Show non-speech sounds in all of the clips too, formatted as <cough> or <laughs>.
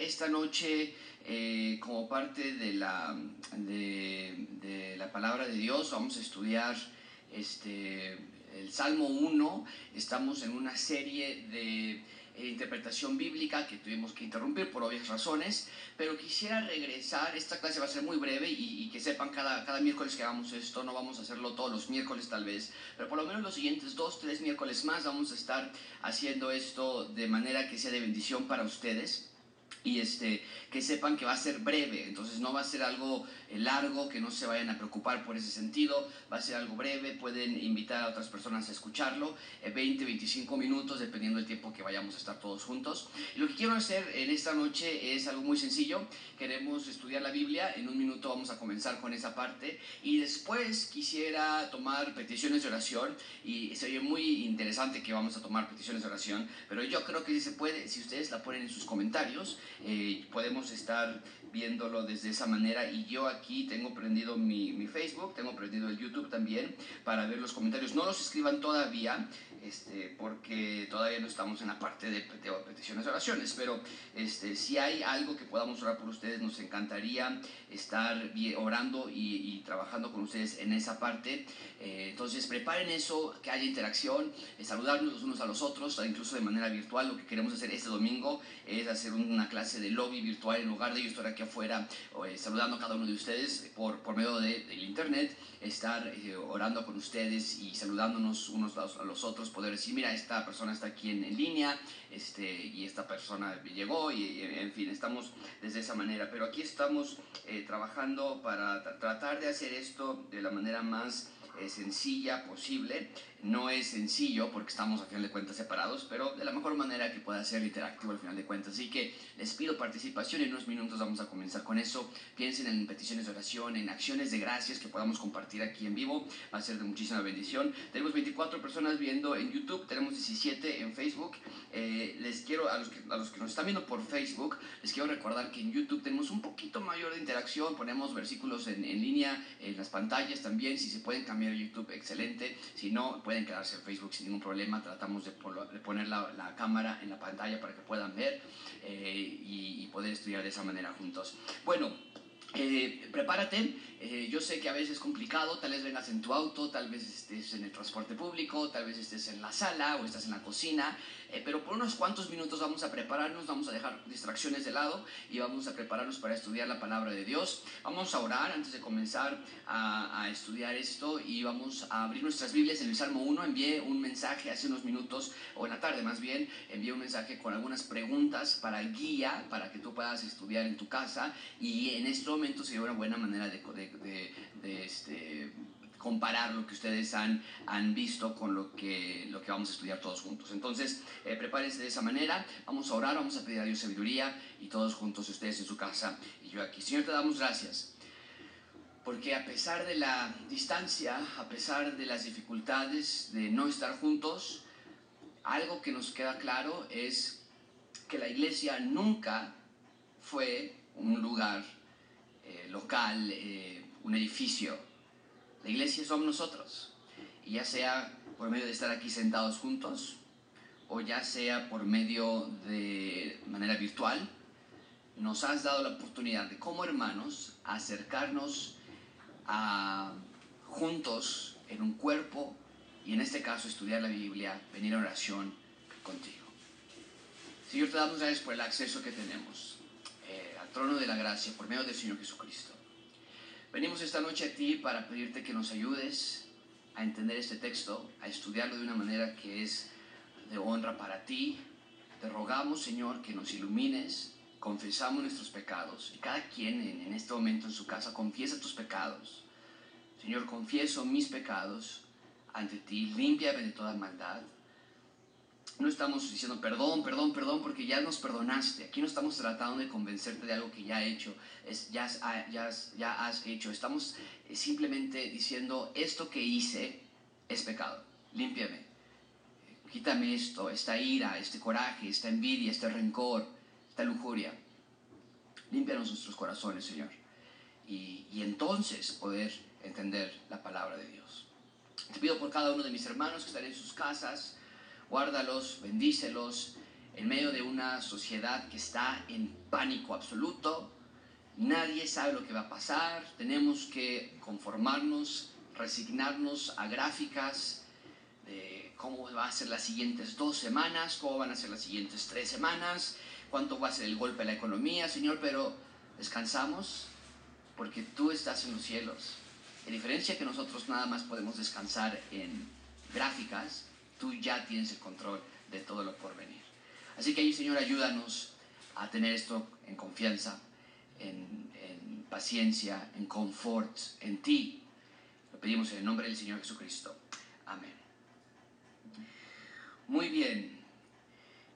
esta noche eh, como parte de la, de, de la palabra de Dios. Vamos a estudiar este, el Salmo 1. Estamos en una serie de eh, interpretación bíblica que tuvimos que interrumpir por obvias razones, pero quisiera regresar, esta clase va a ser muy breve y, y, que sepan cada, cada miércoles que hagamos esto, no vamos a hacerlo todos los miércoles tal vez, pero por lo menos los siguientes dos, tres miércoles más vamos a estar haciendo esto de manera que sea de bendición para ustedes y este, que sepan que va a ser breve, entonces no va a ser algo eh, largo, que no se vayan a preocupar por ese sentido, va a ser algo breve, pueden invitar a otras personas a escucharlo, eh, 20, 25 minutos, dependiendo del tiempo que vayamos a estar todos juntos. Y lo que quiero hacer en esta noche es algo muy sencillo, queremos estudiar la Biblia, en un minuto vamos a comenzar con esa parte, y después quisiera tomar peticiones de oración, y sería muy interesante que vamos a tomar peticiones de oración, pero yo creo que sí se puede, si ustedes la ponen en sus comentarios, eh, podemos estar viéndolo desde esa manera y yo aquí tengo prendido mi, mi, Facebook, tengo prendido el YouTube también para ver los comentarios. No los escriban todavía este, porque todavía no estamos en la parte de, de peticiones oraciones, pero este, si hay algo que podamos orar por ustedes, nos encantaría estar orando y, y trabajando con ustedes en esa parte. Eh, entonces preparen eso, que haya interacción, eh, saludarnos los unos a los otros, incluso de manera virtual. Lo que queremos hacer este domingo es hacer una clase de lobby virtual en lugar de yo estar aquí afuera eh, saludando a cada uno de ustedes por, por medio de, del internet, estar eh, orando con ustedes y saludándonos unos a los otros, poder decir, mira, esta persona está aquí en, en línea este, y esta persona llegó y, en fin, estamos desde esa manera. Pero aquí estamos eh, trabajando para tra tratar de hacer esto de la manera más eh, sencilla posible. No es sencillo porque estamos a final de cuentas separados, pero de la mejor manera que pueda ser interactivo al final de cuentas. Así que les pido participación. En unos minutos vamos a comenzar con eso. Piensen en peticiones de oración, en acciones de gracias que podamos compartir aquí en vivo. Va a ser de muchísima bendición. Tenemos 24 personas viendo en YouTube, tenemos 17 en Facebook. Eh, les quiero, a los, que, nos están viendo por Facebook, les quiero recordar que en YouTube tenemos un poquito mayor de interacción. Ponemos versículos en, en línea en las pantallas también. Si se pueden cambiar a YouTube, excelente. Si no, pueden quedarse en Facebook sin ningún problema. Tratamos de, poner la, la, cámara en la pantalla para que puedan ver eh, y, y, poder estudiar de esa manera juntos. Bueno, eh, prepárate. Eh, yo sé que a veces es complicado. Tal vez vengas en tu auto, tal vez estés en el transporte público, tal vez estés en la sala o estás en la cocina. Pero por unos cuantos minutos vamos a prepararnos, vamos a dejar distracciones de lado y vamos a prepararnos para estudiar la palabra de Dios. Vamos a orar antes de comenzar a, estudiar esto y vamos a abrir nuestras Biblias en el Salmo 1. Envié un mensaje hace unos minutos, o en la tarde más bien, envié un mensaje con algunas preguntas para guía, para que tú puedas estudiar en tu casa y en este momento sería una buena manera de, de este, comparar lo que ustedes han, han visto con lo que, lo que vamos a estudiar todos juntos. Entonces, eh, prepárense de esa manera, vamos a orar, vamos a pedir a Dios sabiduría y todos juntos, ustedes en su casa y yo aquí. Señor, te damos gracias. Porque a pesar de la distancia, a pesar de las dificultades de no estar juntos, algo que nos queda claro es que la iglesia nunca fue un lugar eh, local, eh, un edificio. La iglesia somos nosotros. Y ya sea por medio de estar aquí sentados juntos, o ya sea por medio de manera virtual, nos has dado la oportunidad de como hermanos acercarnos juntos en un cuerpo y en este caso estudiar la Biblia, venir a oración contigo. Señor, te damos gracias por el acceso que tenemos eh, al trono de la gracia por medio del Señor Jesucristo. Venimos esta noche a ti para pedirte que nos ayudes a entender este texto, a estudiarlo de una manera que es de honra para ti. Te rogamos, Señor, que nos ilumines, confesamos nuestros pecados y cada quien en, este momento en su casa confiesa tus pecados. Señor, confieso mis pecados ante ti, límpiame de toda maldad. No estamos diciendo perdón, perdón, perdón, porque ya nos perdonaste. Aquí no estamos tratando de convencerte de algo que ya he hecho, es, ya, ya, ya has hecho. Estamos simplemente diciendo esto que hice es pecado. Límpiame. Quítame esto, esta ira, este coraje, esta envidia, este rencor, esta lujuria. Límpianos nuestros corazones, Señor. Y, y entonces poder entender la palabra de Dios. Te pido por cada uno de mis hermanos que están en sus casas, guárdalos, bendícelos, en medio de una sociedad que está en pánico absoluto. Nadie sabe lo que va a pasar. Tenemos que conformarnos, resignarnos a gráficas de cómo va a ser las siguientes dos semanas, cómo van a ser las siguientes tres semanas, cuánto va a ser el golpe a la economía, Señor, pero descansamos porque tú estás en los cielos. En diferencia que nosotros nada más podemos descansar en gráficas, tú ya tienes el control de todo lo por venir. Así que ahí, Señor, ayúdanos a tener esto en confianza, en, en paciencia, en confort, en ti. Lo pedimos en el nombre del Señor Jesucristo. Amén. Muy bien.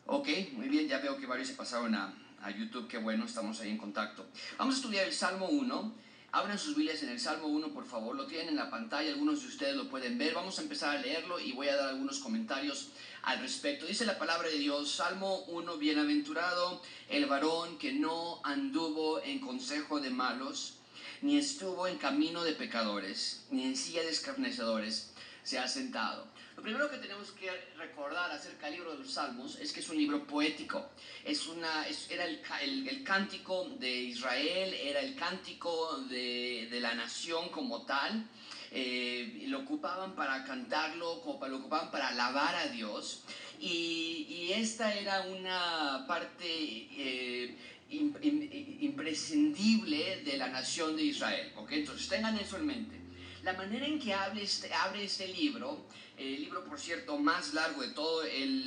Ok, muy bien, ya veo que varios se pasaron a, a YouTube, qué bueno, estamos ahí en contacto. Vamos a estudiar el Salmo 1. Abran sus Biblias en el Salmo 1, por favor, lo tienen en la pantalla, algunos de ustedes lo pueden ver. Vamos a empezar a leerlo y voy a dar algunos comentarios al respecto. Dice la palabra de Dios, Salmo 1, bienaventurado el varón que no anduvo en consejo de malos, ni estuvo en camino de pecadores, ni en silla de escarnecedores se ha sentado. Lo primero que tenemos que recordar acerca del libro de los Salmos es que es un libro poético. Es una, era el, el, el cántico de Israel, era el cántico de, de la nación como tal. Eh, lo ocupaban para cantarlo, lo ocupaban para alabar a Dios. Y, y esta era una parte eh, imprescindible de la nación de Israel. ¿okay? Entonces tengan eso en mente. La manera en que abre este, abre este libro el libro, por cierto, más largo de toda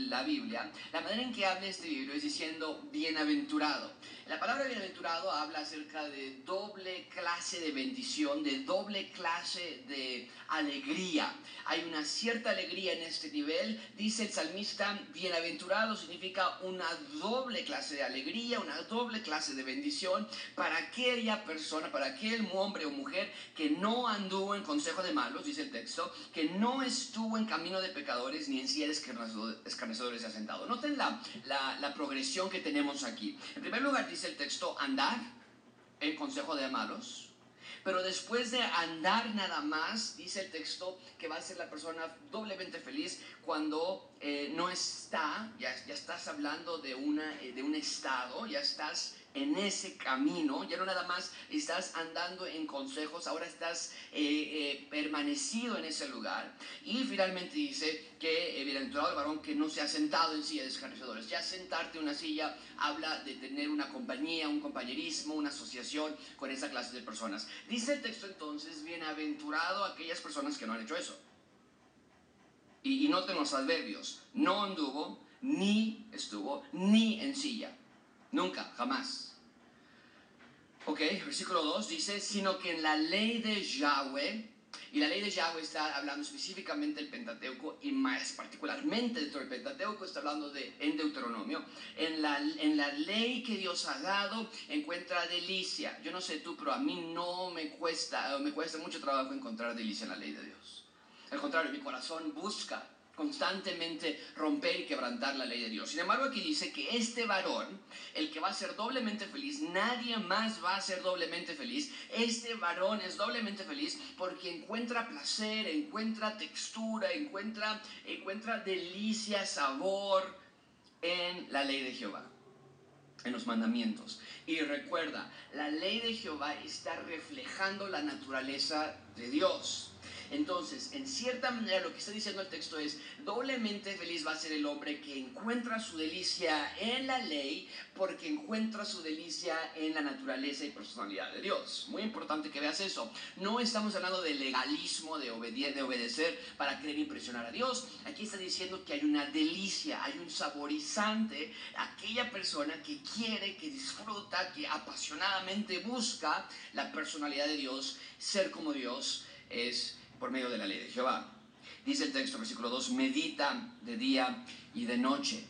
la Biblia, la manera en que habla este libro es diciendo bienaventurado. La palabra bienaventurado habla acerca de doble clase de bendición, de doble clase de alegría. Hay una cierta alegría en este nivel. Dice el salmista, bienaventurado significa una doble clase de alegría, una doble clase de bendición para aquella persona, para aquel hombre o mujer que no anduvo en consejo de malos, dice el texto, que no estuvo en camino de pecadores ni en silla escarnecedores se ha. Noten la, la, la progresión que tenemos aquí. En primer lugar, dice el texto, andar en consejo de malos. Pero después de andar nada más, dice el texto que va a ser la persona doblemente feliz cuando eh, no está, ya, ya, estás hablando de, una, eh, de un estado, ya estás en ese camino, ya no nada más estás andando en consejos, ahora estás eh, permanecido en ese lugar. Y finalmente dice que bienaventurado el varón que no se ha sentado en silla de escarnecedores. Ya sentarte en una silla habla de tener una compañía, un compañerismo, una asociación con esa clase de personas. Dice el texto entonces, bienaventurado aquellas personas que no han hecho eso. Y, y noten los adverbios, no anduvo, ni estuvo, ni en silla Nunca, jamás. Ok, versículo 2 dice, sino que en la ley de Yahweh, y la ley de Yahweh está hablando específicamente del Pentateuco y más particularmente dentro del Pentateuco está hablando de en Deuteronomio. En la, en la ley que Dios ha dado encuentra delicia. Yo no sé tú, pero a mí no me cuesta, me cuesta mucho trabajo encontrar delicia en la ley de Dios. Contrario, mi corazón busca constantemente romper y quebrantar la ley de Dios. Sin embargo, aquí dice que este varón, el que va a ser doblemente feliz, nadie más va a ser doblemente feliz. Este varón es doblemente feliz porque encuentra placer, encuentra textura, encuentra, encuentra delicia, sabor en la ley de Jehová, en los mandamientos. Y recuerda, la ley de Jehová está reflejando la naturaleza de Dios. Entonces, en cierta manera lo que está diciendo el texto es, doblemente feliz va a ser el hombre que encuentra su delicia en la ley porque encuentra su delicia en la naturaleza y personalidad de Dios. Muy importante que veas eso. No estamos hablando de legalismo, de, de obedecer para querer impresionar a Dios. Aquí está diciendo que hay una delicia, hay un saborizante, aquella persona que quiere, que disfruta, que apasionadamente busca la personalidad de Dios, ser como Dios es por medio de la ley de Jehová. Dice el texto, versículo 2, medita de día y de noche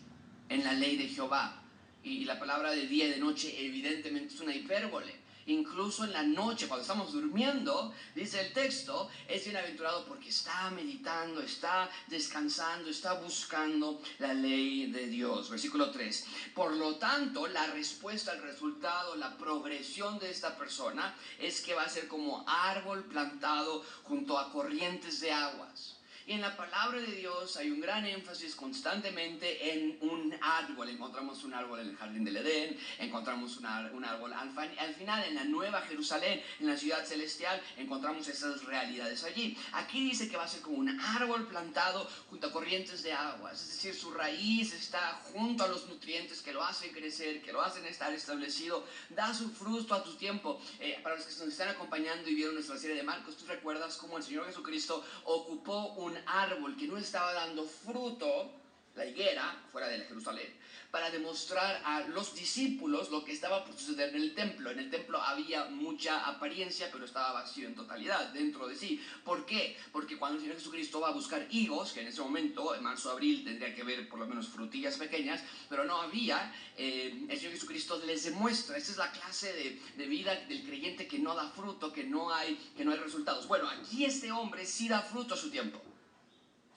en la ley de Jehová. Y la palabra de día y de noche evidentemente es una hipérbole. Incluso en la noche, cuando estamos durmiendo, dice el texto, es bienaventurado porque está meditando, está descansando, está buscando la ley de Dios. Versículo 3. Por lo tanto, la respuesta, el resultado, la progresión de esta persona es que va a ser como árbol plantado junto a corrientes de aguas Y en la palabra de Dios hay un gran énfasis constantemente en un árbol. Encontramos un árbol en el jardín del Edén, encontramos un, árbol al, final en la nueva Jerusalén, en la ciudad celestial, encontramos esas realidades allí. Aquí dice que va a ser como un árbol plantado junto a corrientes de aguas, es decir, su raíz está junto a los nutrientes que lo hacen crecer, que lo hacen estar establecido, da su fruto a tu tiempo. Eh, para los que nos están acompañando y vieron nuestra serie de Marcos, tú recuerdas cómo el Señor Jesucristo ocupó un árbol que no estaba dando fruto, la higuera, fuera de Jerusalén, para demostrar a los discípulos lo que estaba por suceder en el templo. En el templo había mucha apariencia, pero estaba vacío en totalidad dentro de sí. ¿Por qué? Porque cuando el Señor Jesucristo va a buscar higos, que en ese momento, en marzo, abril, tendría que ver por lo menos frutillas pequeñas, pero no había, eh, el Señor Jesucristo les demuestra, esa es la clase de, de, vida del creyente que no da fruto, que no, hay, que no hay resultados. Bueno, aquí este hombre sí da fruto a su tiempo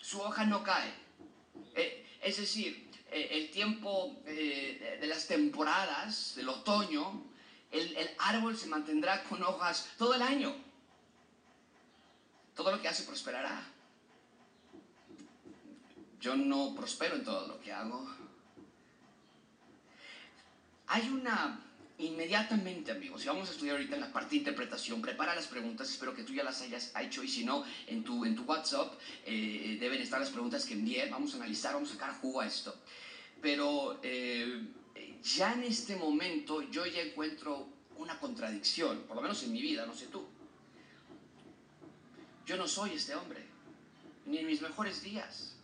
su hoja no cae. Eh, es decir, eh, el tiempo eh, de las temporadas, del otoño, el, el árbol se mantendrá con hojas todo el año. Todo lo que hace prosperará. Yo no prospero en todo lo que hago. Hay una Inmediatamente, amigos, y vamos a estudiar ahorita en la parte de interpretación, prepara las preguntas, espero que tú ya las hayas hecho y si no, en tu, en tu WhatsApp eh, deben estar las preguntas que envié, vamos a analizar, vamos a sacar jugo a esto. Pero eh, ya en este momento yo ya encuentro una contradicción, por lo menos en mi vida, no sé tú. Yo no soy este hombre, ni en mis mejores días.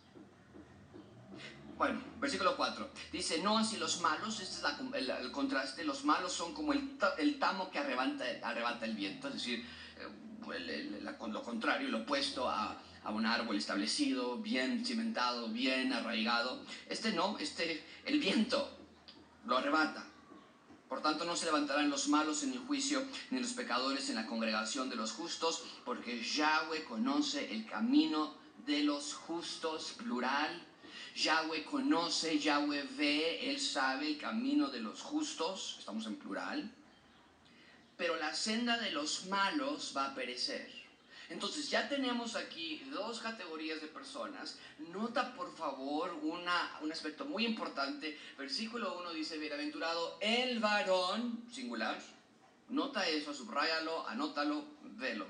Bueno, versículo 4. Dice, no así los malos, este es el, contraste, los malos son como el, el tamo que arrebata, arrebata, el viento, es decir, eh, lo contrario, lo opuesto a, a, un árbol establecido, bien cimentado, bien arraigado. Este no, este, el viento lo arrebata. Por tanto, no se levantarán los malos en el juicio, ni los pecadores en la congregación de los justos, porque Yahweh conoce el camino de los justos, plural, Yahweh conoce, Yahweh ve, Él sabe el camino de los justos, estamos en plural, pero la senda de los malos va a perecer. Entonces ya tenemos aquí dos categorías de personas. Nota por favor una, un aspecto muy importante. Versículo 1 dice, bienaventurado el varón, singular. Nota eso, subrayalo, anótalo, velo.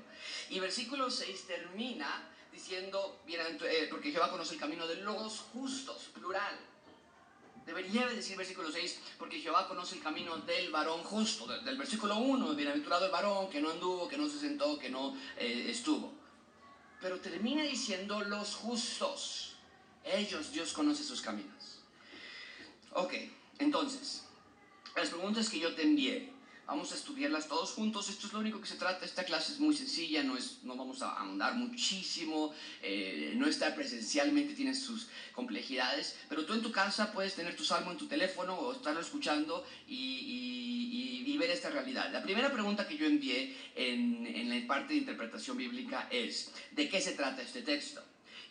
Y versículo 6 termina diciendo, eh, porque Jehová conoce el camino de los justos, plural. Debería decir versículo 6, porque Jehová conoce el camino del varón justo, del, versículo 1, bienaventurado el varón que no anduvo, que no se sentó, que no eh, estuvo. Pero termina diciendo los justos. Ellos, Dios conoce sus caminos. Ok, entonces, las preguntas que yo te envié, Vamos a estudiarlas todos juntos. Esto es lo único que se trata. Esta clase es muy sencilla, no, es, no vamos a ahondar muchísimo. Eh, no estar presencialmente tiene sus complejidades. Pero tú en tu casa puedes tener tu salmo en tu teléfono o estarlo escuchando y, y, ver esta realidad. La primera pregunta que yo envié en, en la parte de interpretación bíblica es: ¿de qué se trata este texto?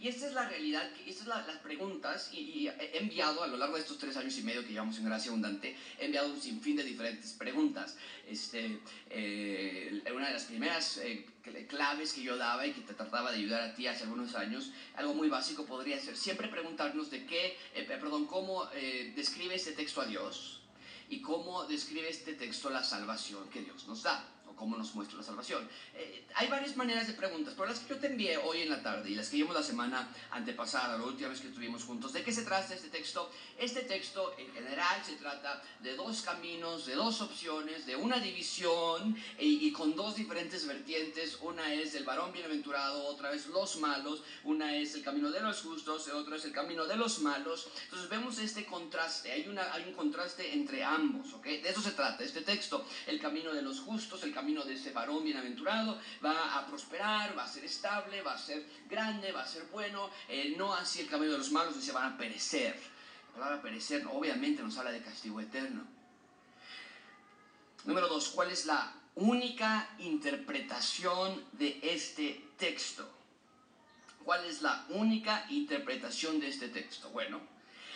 Y esta es la realidad, estas son las preguntas, y, he enviado a lo largo de estos tres años y medio que llevamos en Gracia Abundante, he enviado un sinfín de diferentes preguntas. Este, eh, una de las primeras eh, claves que yo daba y que te trataba de ayudar a ti hace algunos años, algo muy básico podría ser siempre preguntarnos de qué, eh, perdón, cómo describe este texto a Dios y cómo describe este texto la salvación que Dios nos da cómo nos muestra la salvación. Eh, hay varias maneras de preguntas, pero las que yo te envié hoy en la tarde y las que vimos la semana antepasada, la última vez que estuvimos juntos, ¿de qué se trata este texto? Este texto en general se trata de dos caminos, de dos opciones, de una división y, y con dos diferentes vertientes. Una es el varón bienaventurado, otra es los malos, una es el camino de los justos, otra es el camino de los malos. Entonces vemos este contraste, hay, una, hay un contraste entre ambos, ¿ok? De eso se trata este texto, el camino de los justos, el camino de ese varón bienaventurado, va a prosperar, va a ser estable, va a ser grande, va a ser bueno, eh, no así el camino de los malos, dice van a perecer. La palabra perecer obviamente nos habla de castigo eterno. Número dos, ¿cuál es la única interpretación de este texto? ¿Cuál es la única interpretación de este texto? Bueno,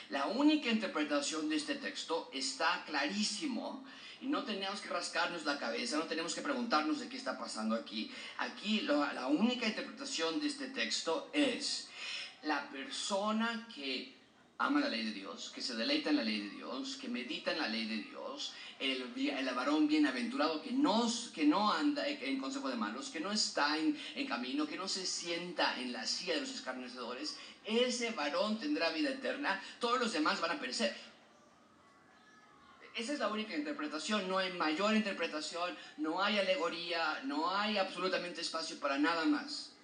La única interpretación de este texto está clarísimo y no tenemos que rascarnos la cabeza, no tenemos que preguntarnos de qué está pasando aquí. Aquí la única interpretación de este texto es la persona que ama la ley de Dios, que se deleita en la ley de Dios, que medita en la ley de Dios, el, el varón bienaventurado que no, que no anda en consejo de malos, que no está en, en, camino, que no se sienta en la silla de los escarnecedores, ese varón tendrá vida eterna, todos los demás van a perecer. Esa es la única interpretación, no hay mayor interpretación, no hay alegoría, no hay absolutamente espacio para nada más.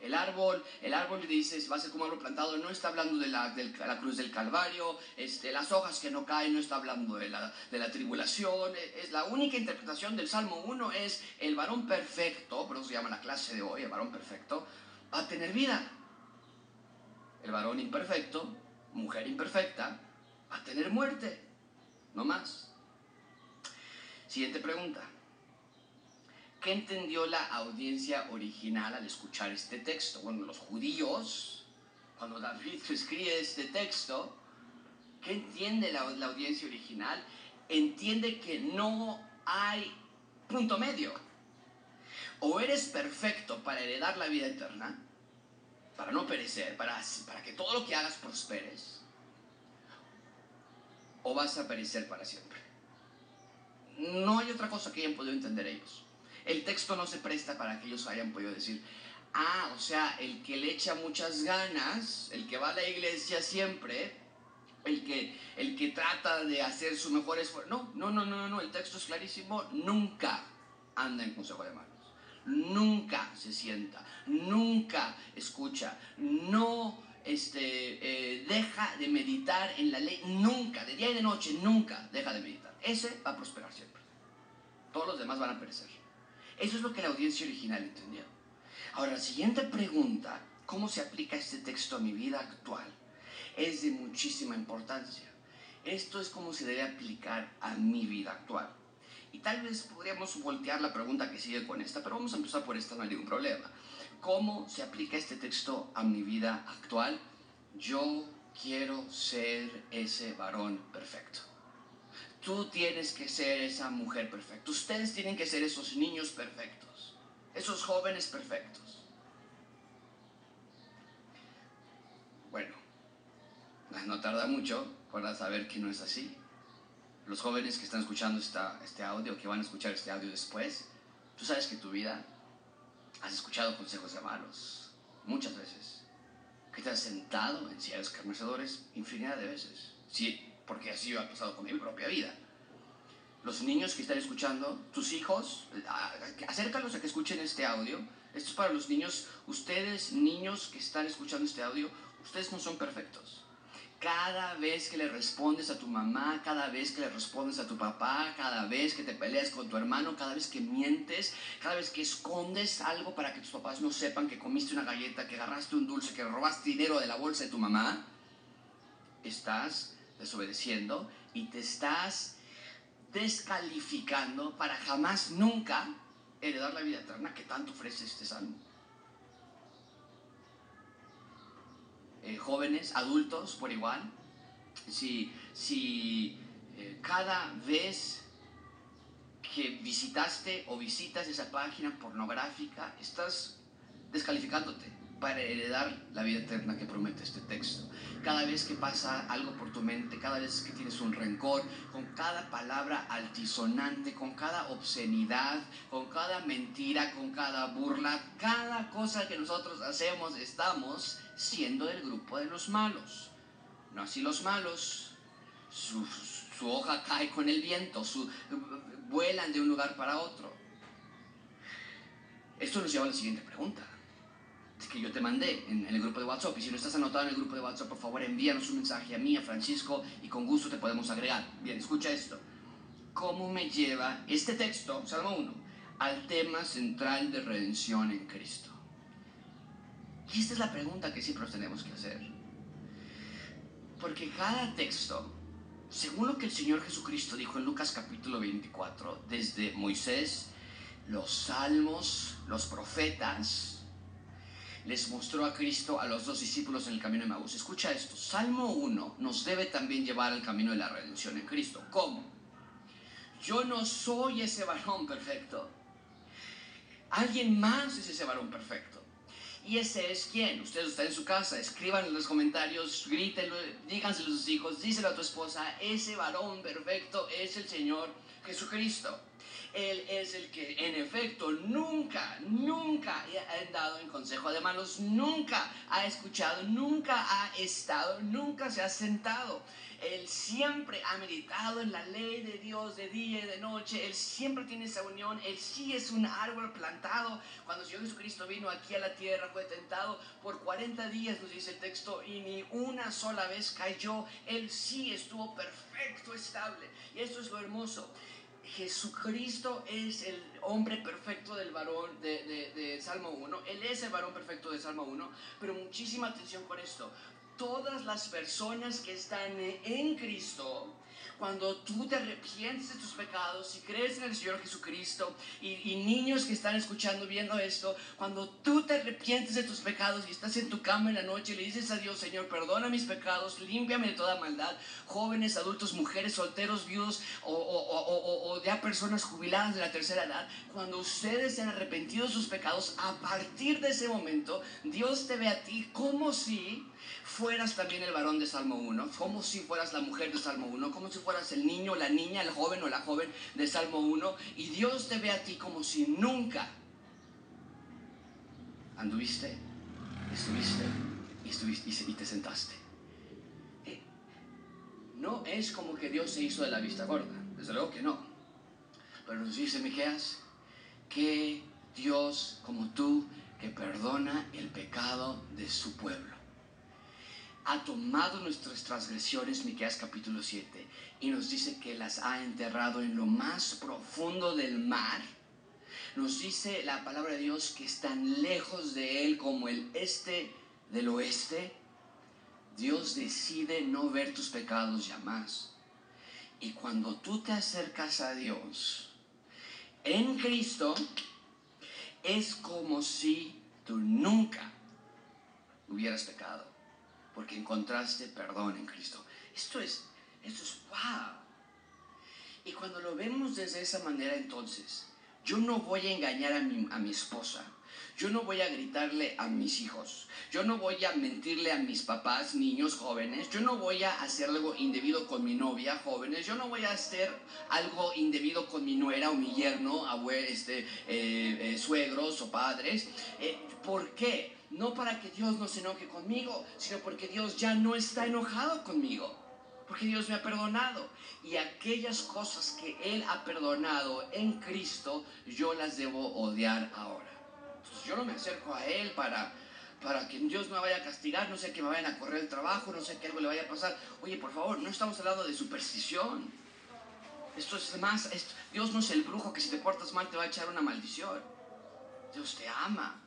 El árbol, el árbol dice, va a ser como árbol plantado, no está hablando de la, la cruz del Calvario, este, las hojas que no caen, no está hablando de la, de la tribulación. E, es, la única interpretación del Salmo 1 es el varón perfecto, por eso se llama la clase de hoy, el varón perfecto, va a tener vida. El varón imperfecto, mujer imperfecta, va a tener muerte, no más. Siguiente pregunta. ¿Qué entendió la audiencia original al escuchar este texto? Bueno, los judíos, cuando David <laughs> escribe este texto, ¿qué entiende la, audiencia original? Entiende que no hay punto medio. O eres perfecto para heredar la vida eterna, para no perecer, para, para que todo lo que hagas prosperes, o vas a perecer para siempre. No hay otra cosa que hayan podido entender ellos el texto no se presta para que ellos hayan podido decir, ah, o sea, el que le echa muchas ganas, el que va a la iglesia siempre, el que, el que trata de hacer su mejor esfuerzo. No, no, no, no, no, el texto es clarísimo, nunca anda en consejo de manos. Nunca se sienta, nunca escucha, no este, eh, deja de meditar en la ley, nunca, de día y de noche, nunca deja de meditar. Ese va a prosperar siempre. Todos los demás van a perecer. Eso es lo que la audiencia original entendió. Ahora, la siguiente pregunta, ¿cómo se aplica este texto a mi vida actual? Es de muchísima importancia. Esto es cómo se debe aplicar a mi vida actual. Y tal vez podríamos voltear la pregunta que sigue con esta, pero vamos a empezar por esta, no hay ningún problema. ¿Cómo se aplica este texto a mi vida actual? Yo quiero ser ese varón perfecto. Tú tienes que ser esa mujer perfecta. Ustedes tienen que ser esos niños perfectos. Esos jóvenes perfectos. Bueno, no tarda mucho para saber que no es así. Los jóvenes que están escuchando este audio, que van a escuchar este audio después, tú sabes que tu vida has escuchado consejos de malos muchas veces. Que te has sentado en sillas escarnecedores infinidad de veces. Sí, porque así ha pasado con mi propia vida. Los niños que están escuchando, tus hijos, acércalos a que escuchen este audio. Esto es para los niños. Ustedes, niños que están escuchando este audio, ustedes no son perfectos. Cada vez que le respondes a tu mamá, cada vez que le respondes a tu papá, cada vez que te peleas con tu hermano, cada vez que mientes, cada vez que escondes algo para que tus papás no sepan que comiste una galleta, que agarraste un dulce, que robaste dinero de la bolsa de tu mamá, estás desobedeciendo y te estás descalificando para jamás, nunca heredar la vida eterna que tanto ofrece este salmo. Eh, jóvenes, adultos, por igual, si, si eh, cada vez que visitaste o visitas esa página pornográfica, estás descalificándote para heredar la vida eterna que promete este texto. Cada vez que pasa algo por tu mente, cada vez que tienes un rencor, con cada palabra altisonante, con cada obscenidad, con cada mentira, con cada burla, cada cosa que nosotros hacemos, estamos siendo del grupo de los malos. No así los malos, su, hoja cae con el viento, su, vuelan de un lugar para otro. Esto nos lleva a la siguiente pregunta que yo te mandé en, el grupo de WhatsApp. Y si no estás anotado en el grupo de WhatsApp, por favor envíanos un mensaje a mí, a Francisco, y con gusto te podemos agregar. Bien, escucha esto. ¿Cómo me lleva este texto, Salmo 1, al tema central de redención en Cristo? Y esta es la pregunta que siempre nos tenemos que hacer. Porque cada texto, según lo que el Señor Jesucristo dijo en Lucas capítulo 24, desde Moisés, los salmos, los profetas, les mostró a Cristo a los dos discípulos en el camino de Maús. Escucha esto, Salmo 1 nos debe también llevar al camino de la redención en Cristo. ¿Cómo? Yo no soy ese varón perfecto. Alguien más es ese varón perfecto. Y ese es quien. Ustedes están en su casa, escriban en los comentarios, grítenlo, díganselo a sus hijos, díselo a tu esposa. Ese varón perfecto es el Señor Jesucristo. Él es el que en efecto nunca, nunca ha andado en consejo de malos, nunca ha escuchado, nunca ha estado, nunca se ha sentado. Él siempre ha meditado en la ley de Dios de día y de noche. Él siempre tiene esa unión. Él sí es un árbol plantado. Cuando el Señor Jesucristo vino aquí a la tierra, fue tentado por 40 días, nos dice el texto, y ni una sola vez cayó. Él sí estuvo perfecto, estable. Y esto es lo hermoso. Jesucristo es el hombre perfecto del varón de, de, Salmo 1. Él es el varón perfecto de Salmo 1. Pero muchísima atención con esto. Todas las personas que están en Cristo cuando tú te arrepientes de tus pecados y crees en el Señor Jesucristo y, niños que están escuchando, viendo esto, cuando tú te arrepientes de tus pecados y estás en tu cama en la noche y le dices a Dios, Señor, perdona mis pecados, límpiame de toda maldad, jóvenes, adultos, mujeres, solteros, viudos o, o, ya personas jubiladas de la tercera edad, cuando ustedes se han arrepentido de sus pecados, a partir de ese momento, Dios te ve a ti como si fueras también el varón de Salmo 1, como si fueras la mujer de Salmo 1, como si fueras el niño, la niña, el joven o la joven de Salmo 1, y Dios te ve a ti como si nunca anduviste, estuviste y, estuviste, y te sentaste. Eh, no es como que Dios se hizo de la vista gorda, desde luego que no. Pero nos dice Miqueas que Dios como tú que perdona el pecado de su pueblo ha tomado nuestras transgresiones, Miqueas capítulo 7, y nos dice que las ha enterrado en lo más profundo del mar. Nos dice la palabra de Dios que están lejos de Él como el este del oeste. Dios decide no ver tus pecados ya más. Y cuando tú te acercas a Dios en Cristo, es como si tú nunca hubieras pecado porque encontraste perdón en Cristo. Esto es, esto es wow. Y cuando lo vemos desde esa manera, entonces, yo no voy a engañar a mi, a mi esposa. Yo no voy a gritarle a mis hijos. Yo no voy a mentirle a mis papás, niños, jóvenes. Yo no voy a hacer algo indebido con mi novia, jóvenes. Yo no voy a hacer algo indebido con mi nuera o mi yerno, abuelos, este, eh, eh, suegros o padres. Eh, ¿Por qué? No para que Dios no se enoje conmigo, sino porque Dios ya no está enojado conmigo, porque Dios me ha perdonado. Y aquellas cosas que Él ha perdonado en Cristo, yo las debo odiar ahora. Entonces yo no me acerco a Él para, para que Dios me vaya a castigar, no sé que me vayan a correr el trabajo, no sé que algo le vaya a pasar. Oye, por favor, no estamos hablando de superstición. Esto es más, Dios no es el brujo que si te portas mal te va a echar una maldición. Dios te ama.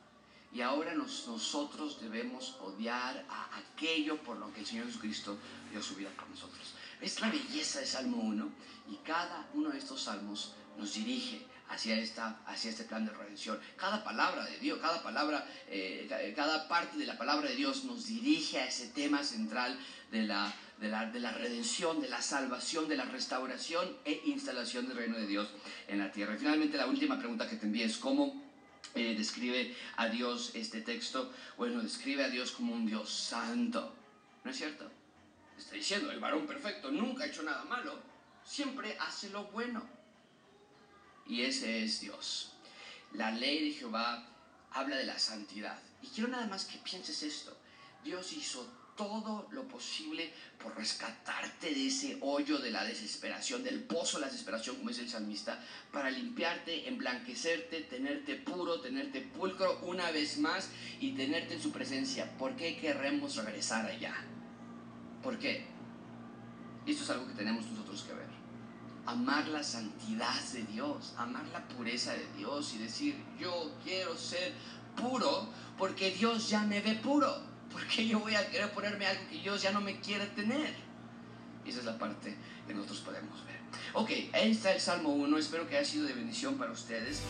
Y ahora nosotros debemos odiar a aquello por lo que el Señor Jesucristo dio su vida por nosotros. Es la belleza de Salmo 1 y cada uno de estos salmos nos dirige hacia, esta, hacia este plan de redención. Cada palabra de Dios, cada palabra, eh, cada parte de la palabra de Dios nos dirige a ese tema central de la, de la, de la redención, de la salvación, de la restauración e instalación del reino de Dios en la tierra. Y finalmente la última pregunta que te envío es cómo describe a Dios este texto? Bueno, describe a Dios como un Dios santo. ¿No es cierto? Está diciendo, el varón perfecto nunca ha hecho nada malo, siempre hace lo bueno. Y ese es Dios. La ley de Jehová habla de la santidad. Y quiero nada más que pienses esto. Dios hizo todo lo posible por rescatarte de ese hoyo de la desesperación, del pozo de la desesperación, como es el salmista, para limpiarte, emblanquecerte, tenerte puro, tenerte pulcro una vez más y tenerte en su presencia. ¿Por qué queremos regresar allá? ¿Por qué? Esto es algo que tenemos nosotros que ver. Amar la santidad de Dios, amar la pureza de Dios y decir, yo quiero ser puro porque Dios ya me ve puro. ¿Por qué yo voy a querer ponerme algo que Dios ya no me quiere tener? Esa es la parte que nosotros podemos ver. Ok, ahí está el Salmo 1. Espero que haya sido de bendición para ustedes.